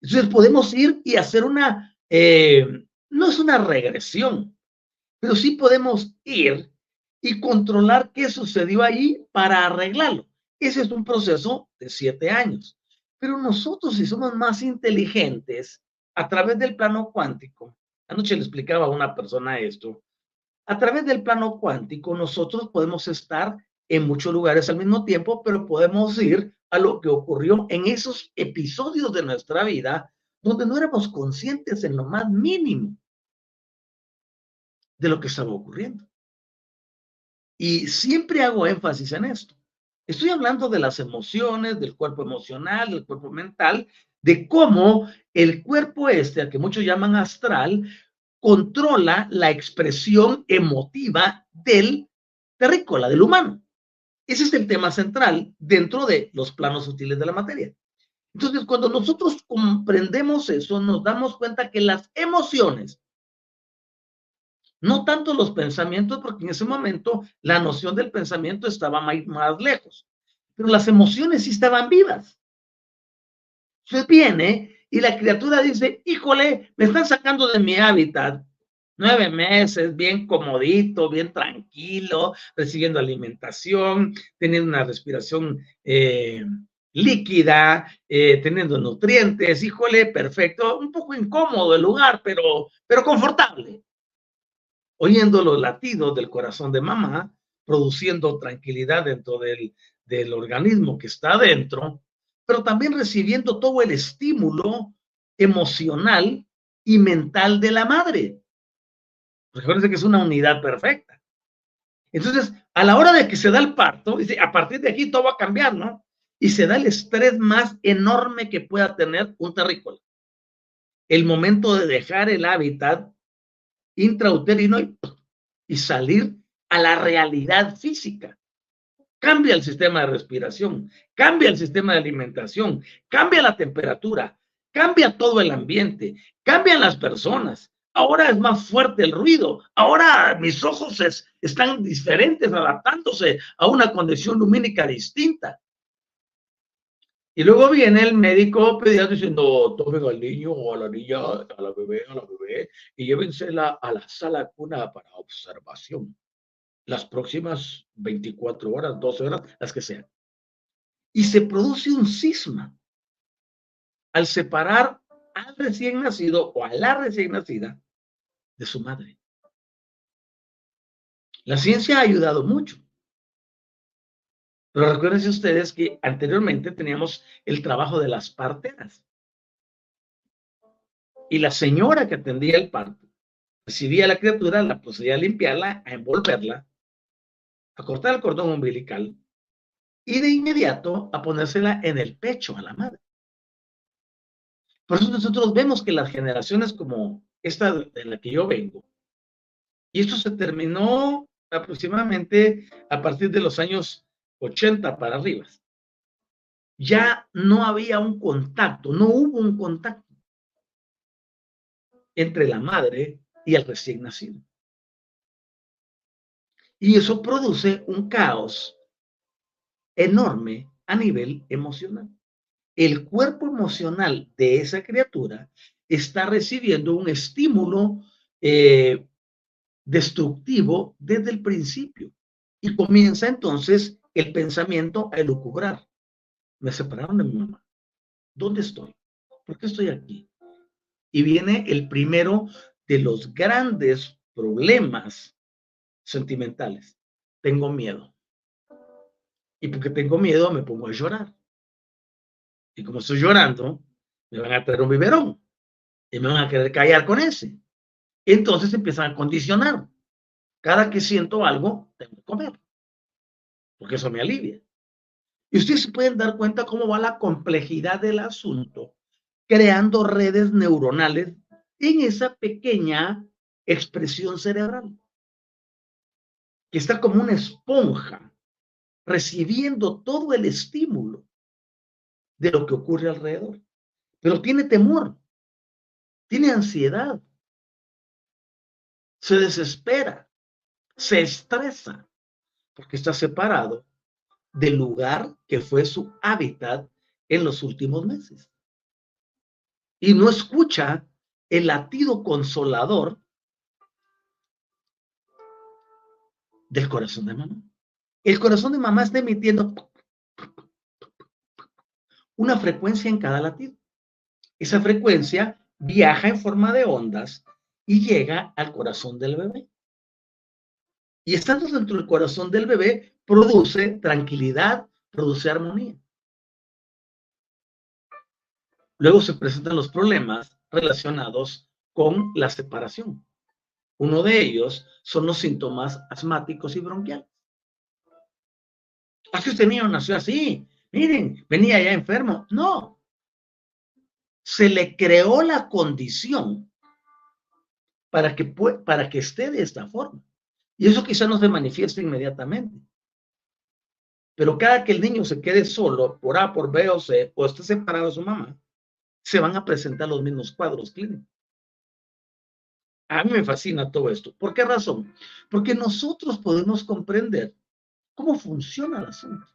Entonces podemos ir y hacer una, eh, no es una regresión, pero sí podemos ir y controlar qué sucedió ahí para arreglarlo. Ese es un proceso de siete años. Pero nosotros, si somos más inteligentes, a través del plano cuántico, anoche le explicaba a una persona esto, a través del plano cuántico nosotros podemos estar en muchos lugares al mismo tiempo, pero podemos ir a lo que ocurrió en esos episodios de nuestra vida donde no éramos conscientes en lo más mínimo de lo que estaba ocurriendo. Y siempre hago énfasis en esto. Estoy hablando de las emociones, del cuerpo emocional, del cuerpo mental, de cómo el cuerpo este, al que muchos llaman astral, controla la expresión emotiva del terrícola, del humano. Ese es el tema central dentro de los planos sutiles de la materia. Entonces, cuando nosotros comprendemos eso, nos damos cuenta que las emociones, no tanto los pensamientos, porque en ese momento la noción del pensamiento estaba más, lejos, pero las emociones sí estaban vivas. Entonces viene y la criatura dice, híjole, me están sacando de mi hábitat. Nueve meses, bien comodito, bien tranquilo, recibiendo alimentación, teniendo una respiración eh, líquida, eh, teniendo nutrientes, híjole, perfecto, un poco incómodo el lugar, pero, pero confortable oyendo los latidos del corazón de mamá, produciendo tranquilidad dentro del, del organismo que está adentro, pero también recibiendo todo el estímulo emocional y mental de la madre. Recuerden que es una unidad perfecta. Entonces, a la hora de que se da el parto, a partir de aquí todo va a cambiar, ¿no? Y se da el estrés más enorme que pueda tener un terrícola. El momento de dejar el hábitat intrauterino y, salir a la realidad física. Cambia el sistema de respiración, cambia el sistema de alimentación, cambia la temperatura, cambia todo el ambiente, cambian las personas. Ahora es más fuerte el ruido. Ahora mis ojos están diferentes, adaptándose a una condición lumínica distinta. Y luego viene el médico pediatra diciendo, tomen al niño o a la niña, a la bebé, a la bebé, y llévensela a la sala cuna para observación. Las próximas 24 horas, 12 horas, las que sean. Y se produce un cisma al separar al recién nacido o a la recién nacida de su madre. La ciencia ha ayudado mucho. Pero recuerden ustedes que anteriormente teníamos el trabajo de las parteras. Y la señora que atendía el parto recibía a la criatura, la procedía a limpiarla, a envolverla, a cortar el cordón umbilical y de inmediato a ponérsela en el pecho a la madre. Por eso nosotros vemos que las generaciones como esta de la que yo vengo, y esto se terminó aproximadamente a partir de los años 80 para arriba. Ya no había un contacto, no hubo un contacto entre la madre y el recién nacido. Y eso produce un caos enorme a nivel emocional. El cuerpo emocional de esa criatura está recibiendo un estímulo eh, destructivo desde el principio y comienza entonces el pensamiento a elucubrar. Me separaron de mi mamá. ¿Dónde estoy? ¿Por qué estoy aquí? Y viene el primero de los grandes problemas sentimentales. Tengo miedo. Y porque tengo miedo me pongo a llorar. Y como estoy llorando, me van a traer un biberón y me van a querer callar con ese. Entonces empiezan a condicionar. Cada que siento algo, tengo que comer, porque eso me alivia. Y ustedes se pueden dar cuenta cómo va la complejidad del asunto, creando redes neuronales en esa pequeña expresión cerebral, que está como una esponja, recibiendo todo el estímulo de lo que ocurre alrededor. Pero tiene temor, tiene ansiedad, se desespera, se estresa, porque está separado del lugar que fue su hábitat en los últimos meses. Y no escucha el latido consolador del corazón de mamá. El corazón de mamá está emitiendo una frecuencia en cada latido. Esa frecuencia viaja en forma de ondas y llega al corazón del bebé. Y estando dentro del corazón del bebé, produce tranquilidad, produce armonía. Luego se presentan los problemas relacionados con la separación. Uno de ellos son los síntomas asmáticos y bronquiales. Así usted niño nació así. Miren, venía ya enfermo. No. Se le creó la condición para que, para que esté de esta forma. Y eso quizá no se manifiesta inmediatamente. Pero cada que el niño se quede solo, por A, por B o C, o esté separado de su mamá, se van a presentar los mismos cuadros clínicos. A mí me fascina todo esto. ¿Por qué razón? Porque nosotros podemos comprender cómo funciona el asunto.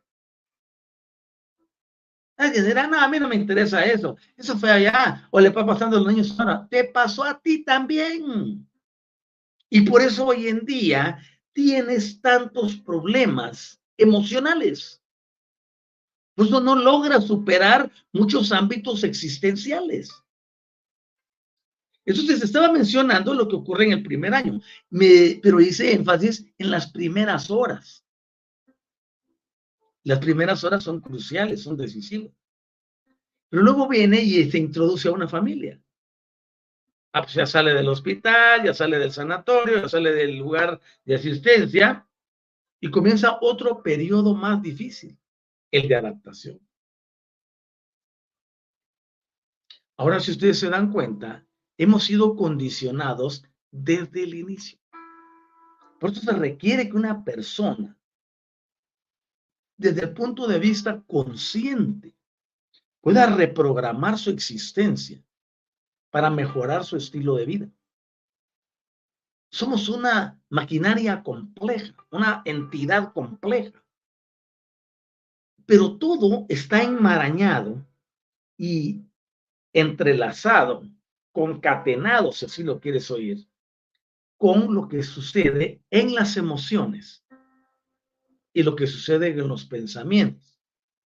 Alguien dirá, no, a mí no me interesa eso. Eso fue allá. O le va pasando a los niños ahora. Te pasó a ti también. Y por eso hoy en día tienes tantos problemas emocionales. Pues no, no logras superar muchos ámbitos existenciales. Entonces, estaba mencionando lo que ocurre en el primer año, me, pero hice énfasis en las primeras horas. Las primeras horas son cruciales, son decisivas. Pero luego viene y se introduce a una familia. Ah, pues ya sale del hospital, ya sale del sanatorio, ya sale del lugar de asistencia y comienza otro periodo más difícil, el de adaptación. Ahora, si ustedes se dan cuenta, hemos sido condicionados desde el inicio. Por eso se requiere que una persona desde el punto de vista consciente, pueda reprogramar su existencia para mejorar su estilo de vida. Somos una maquinaria compleja, una entidad compleja. Pero todo está enmarañado y entrelazado, concatenado, si así lo quieres oír, con lo que sucede en las emociones y lo que sucede en los pensamientos,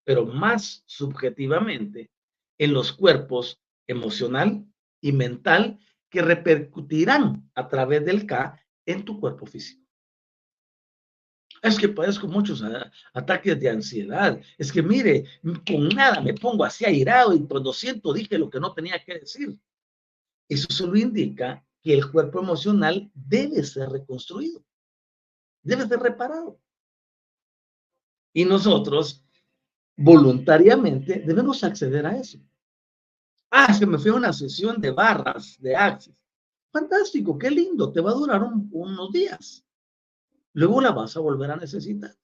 pero más subjetivamente en los cuerpos emocional y mental que repercutirán a través del K en tu cuerpo físico. Es que padezco muchos ataques de ansiedad. Es que mire, con nada me pongo así airado y cuando siento dije lo que no tenía que decir. Eso solo indica que el cuerpo emocional debe ser reconstruido, debe ser reparado. Y nosotros voluntariamente debemos acceder a eso. Ah, que me fui a una sesión de barras de Access. Fantástico, qué lindo, te va a durar unos días. Luego la vas a volver a necesitar.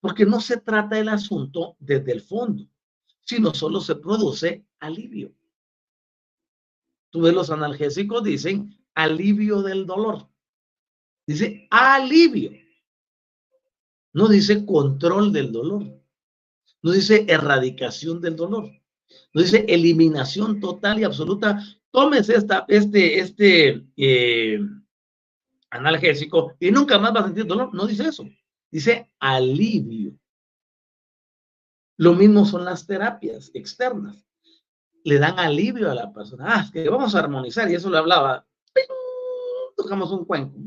Porque no se trata el asunto desde el fondo, sino solo se produce alivio. Tú ves los analgésicos, dicen alivio del dolor. Dice alivio. No dice control del dolor. No dice erradicación del dolor. No dice eliminación total y absoluta. Tómese esta, este, este eh, analgésico y nunca más va a sentir dolor. No dice eso. Dice alivio. Lo mismo son las terapias externas. Le dan alivio a la persona. Ah, que vamos a armonizar. Y eso le hablaba. Tocamos un cuenco.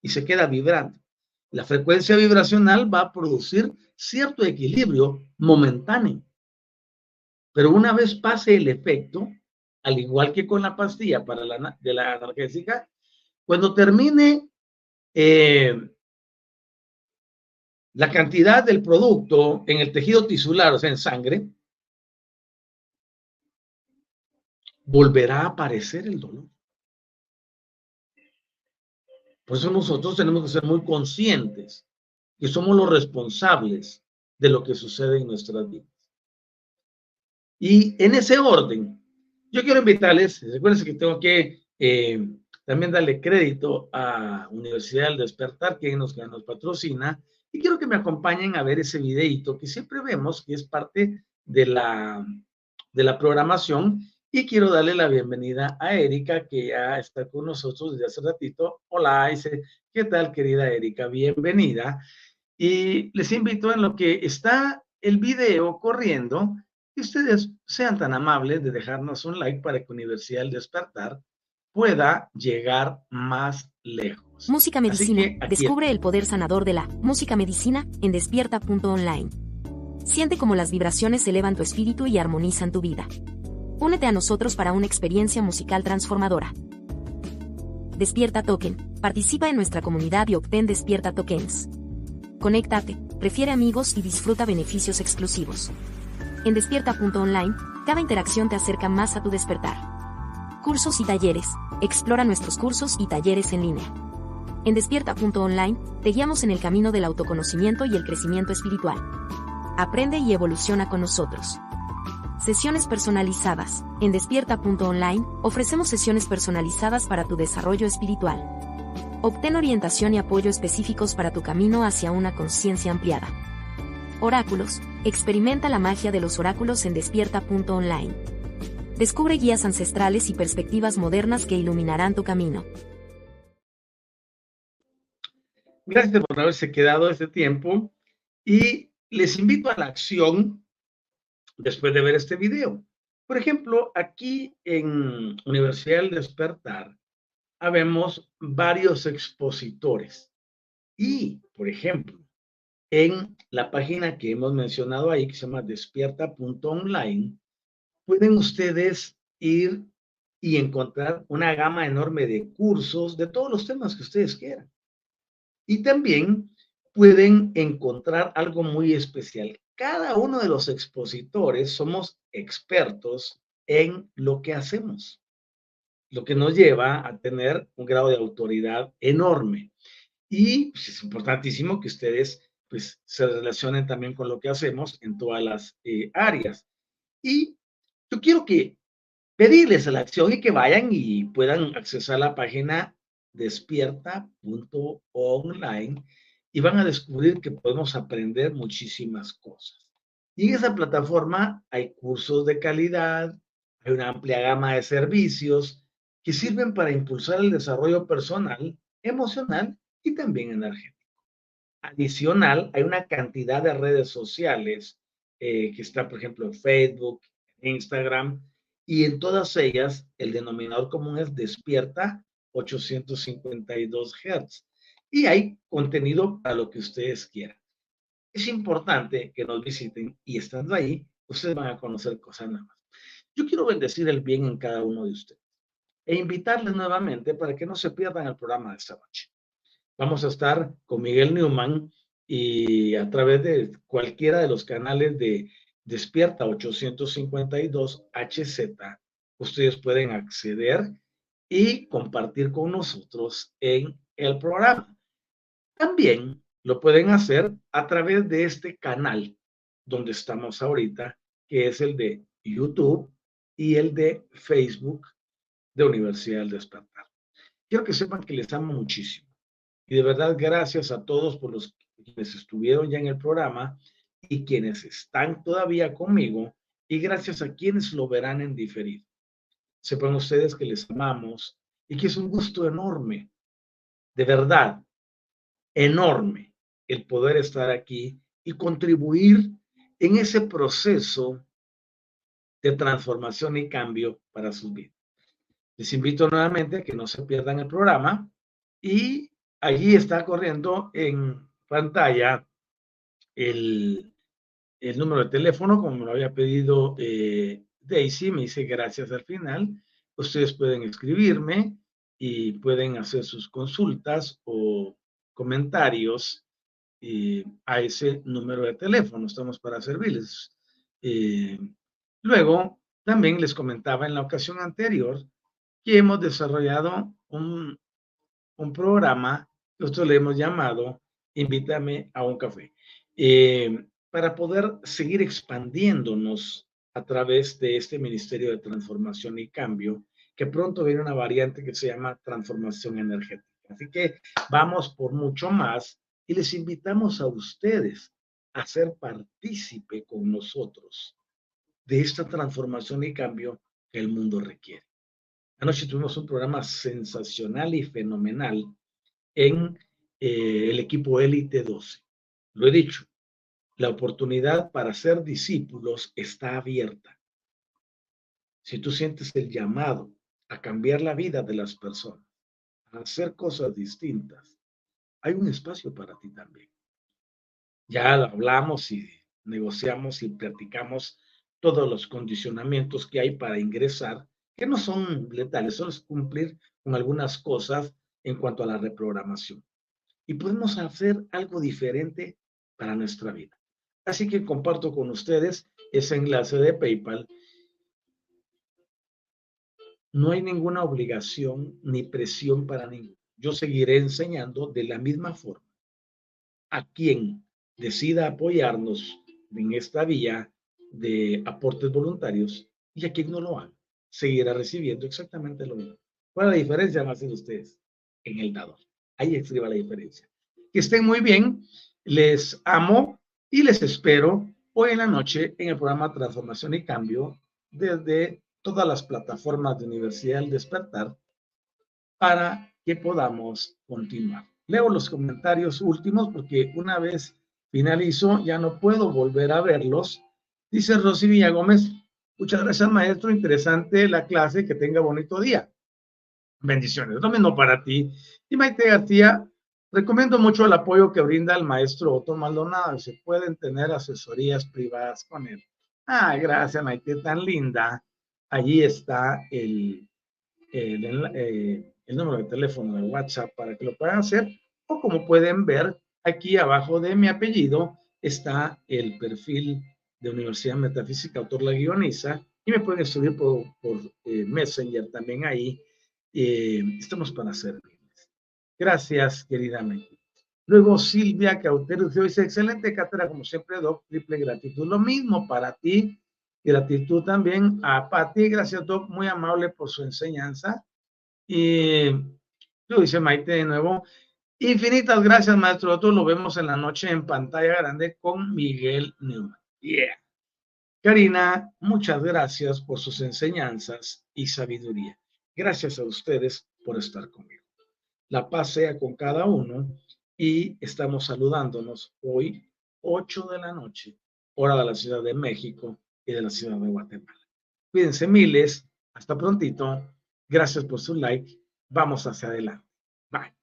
Y se queda vibrando. La frecuencia vibracional va a producir cierto equilibrio momentáneo. Pero una vez pase el efecto, al igual que con la pastilla para la, de la analgésica, cuando termine eh, la cantidad del producto en el tejido tisular, o sea, en sangre, volverá a aparecer el dolor. Por eso nosotros tenemos que ser muy conscientes que somos los responsables de lo que sucede en nuestras vidas. Y en ese orden, yo quiero invitarles, recuerden que tengo que eh, también darle crédito a Universidad del Despertar, que nos, que nos patrocina, y quiero que me acompañen a ver ese videito que siempre vemos, que es parte de la, de la programación. Y quiero darle la bienvenida a Erika, que ya está con nosotros desde hace ratito. Hola, dice, ¿qué tal, querida Erika? Bienvenida. Y les invito en lo que está el video corriendo, que ustedes sean tan amables de dejarnos un like para que Universidad del Despertar pueda llegar más lejos. Música Medicina. Descubre el poder sanador de la música medicina en despierta.online. Siente cómo las vibraciones elevan tu espíritu y armonizan tu vida. Únete a nosotros para una experiencia musical transformadora. Despierta Token. Participa en nuestra comunidad y obtén Despierta Tokens. Conéctate, prefiere amigos y disfruta beneficios exclusivos. En despierta.online, cada interacción te acerca más a tu despertar. Cursos y talleres. Explora nuestros cursos y talleres en línea. En despierta.online, te guiamos en el camino del autoconocimiento y el crecimiento espiritual. Aprende y evoluciona con nosotros. Sesiones personalizadas. En despierta.online, ofrecemos sesiones personalizadas para tu desarrollo espiritual. Obtén orientación y apoyo específicos para tu camino hacia una conciencia ampliada. Oráculos. Experimenta la magia de los oráculos en despierta.online. Descubre guías ancestrales y perspectivas modernas que iluminarán tu camino. Gracias por haberse quedado este tiempo y les invito a la acción después de ver este video. Por ejemplo, aquí en Universidad del Despertar habemos varios expositores y, por ejemplo, en la página que hemos mencionado ahí, que se llama despierta.online, pueden ustedes ir y encontrar una gama enorme de cursos de todos los temas que ustedes quieran. Y también pueden encontrar algo muy especial. Cada uno de los expositores somos expertos en lo que hacemos, lo que nos lleva a tener un grado de autoridad enorme. Y pues, es importantísimo que ustedes pues, se relacionen también con lo que hacemos en todas las eh, áreas. Y yo quiero que pedirles a la acción y que vayan y puedan accesar la página despierta.online y van a descubrir que podemos aprender muchísimas cosas. Y en esa plataforma hay cursos de calidad, hay una amplia gama de servicios que sirven para impulsar el desarrollo personal, emocional y también energético. Adicional, hay una cantidad de redes sociales eh, que están, por ejemplo, en Facebook, Instagram, y en todas ellas el denominador común es despierta 852 Hz. Y hay contenido para lo que ustedes quieran. Es importante que nos visiten y estando ahí, ustedes van a conocer cosas nuevas. Yo quiero bendecir el bien en cada uno de ustedes e invitarles nuevamente para que no se pierdan el programa de esta noche. Vamos a estar con Miguel Newman y a través de cualquiera de los canales de Despierta 852 HZ, ustedes pueden acceder y compartir con nosotros en el programa. También lo pueden hacer a través de este canal donde estamos ahorita, que es el de YouTube y el de Facebook de Universidad del Despertar. Quiero que sepan que les amo muchísimo. Y de verdad, gracias a todos por los quienes estuvieron ya en el programa y quienes están todavía conmigo y gracias a quienes lo verán en diferido. Sepan ustedes que les amamos y que es un gusto enorme, de verdad, enorme, el poder estar aquí y contribuir en ese proceso de transformación y cambio para sus vidas. Les invito nuevamente a que no se pierdan el programa y allí está corriendo en pantalla el, el número de teléfono, como me lo había pedido eh, Daisy, me dice gracias al final. Ustedes pueden escribirme y pueden hacer sus consultas o comentarios eh, a ese número de teléfono. Estamos para servirles. Eh, luego, también les comentaba en la ocasión anterior que hemos desarrollado un, un programa nosotros le hemos llamado Invítame a un café para poder seguir expandiéndonos a través de este Ministerio de Transformación y Cambio, que pronto viene una variante que se llama transformación energética. Así que vamos por mucho más y les invitamos a ustedes a ser partícipe con nosotros de esta transformación y cambio que el mundo requiere. Anoche tuvimos un programa sensacional y fenomenal en eh, el equipo Élite 12. Lo he dicho, la oportunidad para ser discípulos está abierta. Si tú sientes el llamado a cambiar la vida de las personas, a hacer cosas distintas, hay un espacio para ti también. Ya hablamos y negociamos y platicamos todos los condicionamientos que hay para ingresar, que no son letales, solo es cumplir con algunas cosas en cuanto a la reprogramación. Y podemos hacer algo diferente para nuestra vida. Así que comparto con ustedes ese enlace de PayPal. No hay ninguna obligación ni presión para ninguno. Yo seguiré enseñando de la misma forma. A quien decida apoyarnos en esta vía de aportes voluntarios y a quien no lo haga, seguirá recibiendo exactamente lo mismo. ¿Cuál es la diferencia, más de ustedes? En el dador. Ahí escriba la diferencia. Que estén muy bien. Les amo y les espero hoy en la noche en el programa Transformación y Cambio desde todas las plataformas de Universidad del Despertar para que podamos continuar. Leo los comentarios últimos porque una vez finalizo ya no puedo volver a verlos. Dice Rosy Villagómez, muchas gracias maestro, interesante la clase, que tenga bonito día. Bendiciones, lo mismo para ti. Y Maite García, Recomiendo mucho el apoyo que brinda el maestro Otto Maldonado. Se pueden tener asesorías privadas con él. Ah, gracias, Maite, tan linda. Allí está el, eh, el, número de teléfono de WhatsApp para que lo puedan hacer. O como pueden ver, aquí abajo de mi apellido está el perfil de Universidad Metafísica, autor la guioniza, y me pueden escribir por, por eh, Messenger también ahí. Eh, estamos para servir. Gracias, queridamente. Luego Silvia Cautero dice, excelente cátedra, como siempre, Doc, triple gratitud. Lo mismo para ti, gratitud también a Pati, gracias Doc, muy amable por su enseñanza. Y lo dice Maite de nuevo, infinitas gracias, maestro lo vemos en la noche en pantalla grande con Miguel Newman. Yeah. Karina, muchas gracias por sus enseñanzas y sabiduría. Gracias a ustedes por estar conmigo. La paz sea con cada uno y estamos saludándonos hoy, 8 de la noche, hora de la Ciudad de México y de la Ciudad de Guatemala. Cuídense miles, hasta prontito. Gracias por su like. Vamos hacia adelante. Bye.